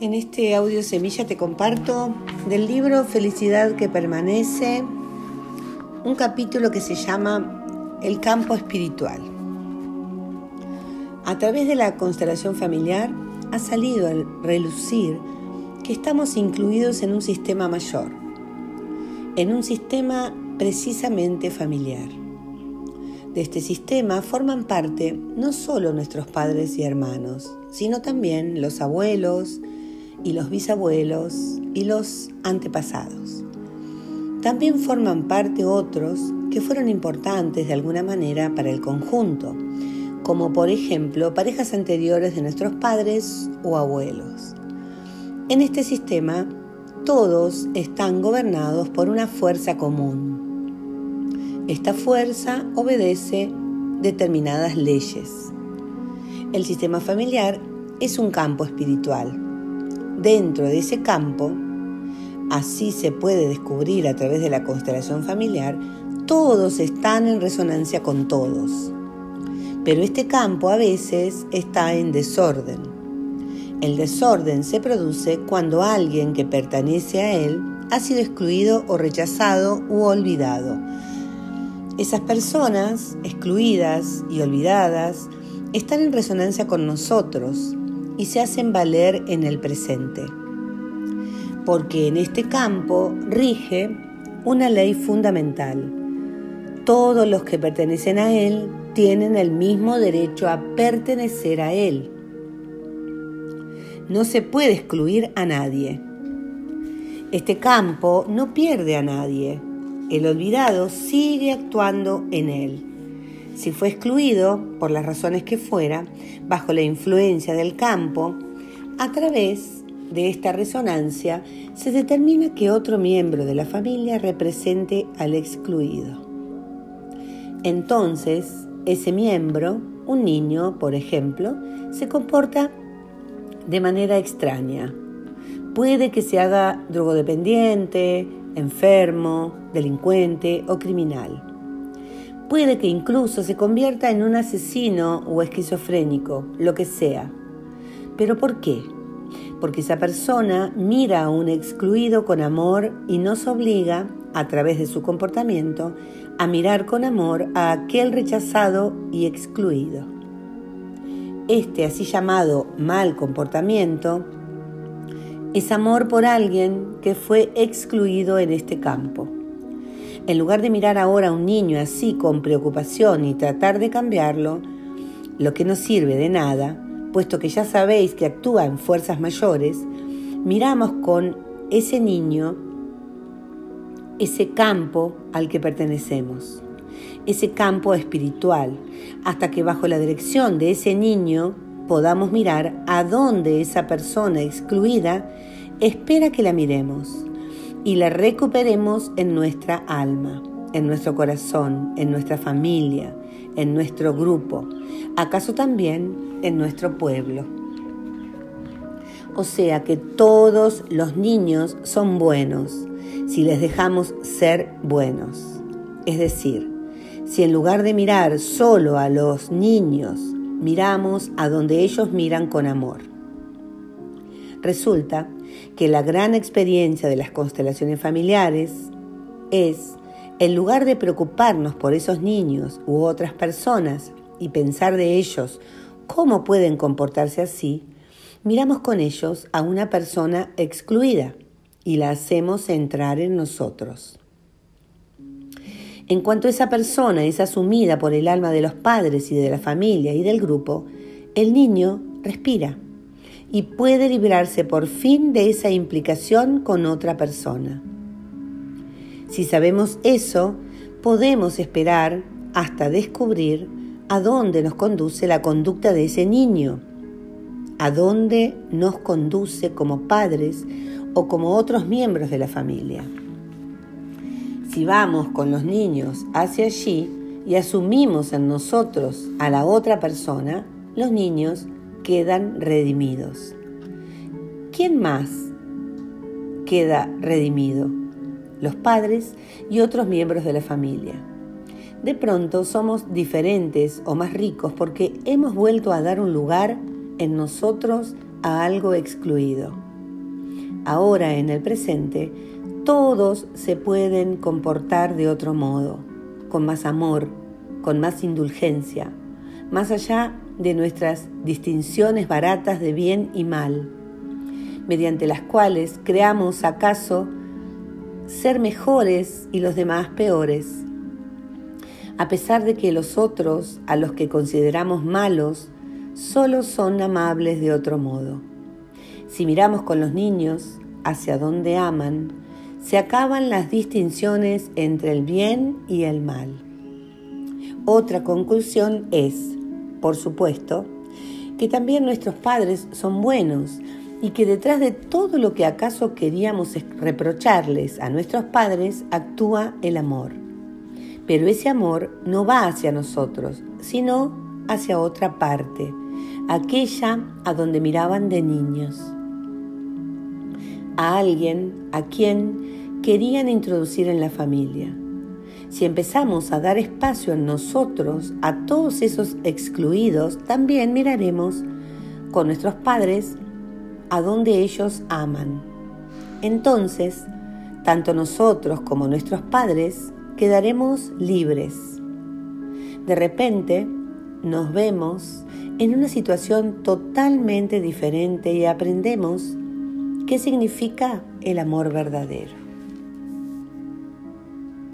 En este audio semilla te comparto del libro Felicidad que permanece un capítulo que se llama El campo espiritual. A través de la constelación familiar ha salido a relucir que estamos incluidos en un sistema mayor, en un sistema precisamente familiar. De este sistema forman parte no solo nuestros padres y hermanos, sino también los abuelos, y los bisabuelos y los antepasados. También forman parte otros que fueron importantes de alguna manera para el conjunto, como por ejemplo parejas anteriores de nuestros padres o abuelos. En este sistema, todos están gobernados por una fuerza común. Esta fuerza obedece determinadas leyes. El sistema familiar es un campo espiritual dentro de ese campo, así se puede descubrir a través de la constelación familiar, todos están en resonancia con todos. Pero este campo a veces está en desorden. El desorden se produce cuando alguien que pertenece a él ha sido excluido o rechazado u olvidado. Esas personas excluidas y olvidadas están en resonancia con nosotros y se hacen valer en el presente. Porque en este campo rige una ley fundamental. Todos los que pertenecen a Él tienen el mismo derecho a pertenecer a Él. No se puede excluir a nadie. Este campo no pierde a nadie. El olvidado sigue actuando en él si fue excluido, por las razones que fuera, bajo la influencia del campo, a través de esta resonancia se determina que otro miembro de la familia represente al excluido. Entonces, ese miembro, un niño, por ejemplo, se comporta de manera extraña. Puede que se haga drogodependiente, enfermo, delincuente o criminal Puede que incluso se convierta en un asesino o esquizofrénico, lo que sea. ¿Pero por qué? Porque esa persona mira a un excluido con amor y nos obliga, a través de su comportamiento, a mirar con amor a aquel rechazado y excluido. Este así llamado mal comportamiento es amor por alguien que fue excluido en este campo. En lugar de mirar ahora a un niño así con preocupación y tratar de cambiarlo, lo que no sirve de nada, puesto que ya sabéis que actúa en fuerzas mayores, miramos con ese niño ese campo al que pertenecemos, ese campo espiritual, hasta que bajo la dirección de ese niño podamos mirar a dónde esa persona excluida espera que la miremos y la recuperemos en nuestra alma, en nuestro corazón, en nuestra familia, en nuestro grupo, acaso también en nuestro pueblo. O sea que todos los niños son buenos si les dejamos ser buenos. Es decir, si en lugar de mirar solo a los niños, miramos a donde ellos miran con amor. Resulta que la gran experiencia de las constelaciones familiares es, en lugar de preocuparnos por esos niños u otras personas y pensar de ellos cómo pueden comportarse así, miramos con ellos a una persona excluida y la hacemos entrar en nosotros. En cuanto esa persona es asumida por el alma de los padres y de la familia y del grupo, el niño respira y puede librarse por fin de esa implicación con otra persona. Si sabemos eso, podemos esperar hasta descubrir a dónde nos conduce la conducta de ese niño, a dónde nos conduce como padres o como otros miembros de la familia. Si vamos con los niños hacia allí y asumimos en nosotros a la otra persona, los niños quedan redimidos. ¿Quién más queda redimido? Los padres y otros miembros de la familia. De pronto somos diferentes o más ricos porque hemos vuelto a dar un lugar en nosotros a algo excluido. ahora en el presente, todos se pueden comportar de otro modo, con más amor, con más indulgencia, más allá de nuestras distinciones baratas de bien y mal, mediante las cuales creamos acaso ser mejores y los demás peores. A pesar de que los otros, a los que consideramos malos, solo son amables de otro modo. Si miramos con los niños hacia donde aman, se acaban las distinciones entre el bien y el mal. Otra conclusión es, por supuesto, que también nuestros padres son buenos y que detrás de todo lo que acaso queríamos reprocharles a nuestros padres actúa el amor. Pero ese amor no va hacia nosotros, sino hacia otra parte, aquella a donde miraban de niños. A alguien a quien querían introducir en la familia. Si empezamos a dar espacio en nosotros a todos esos excluidos, también miraremos con nuestros padres a donde ellos aman. Entonces, tanto nosotros como nuestros padres quedaremos libres. De repente, nos vemos en una situación totalmente diferente y aprendemos qué significa el amor verdadero.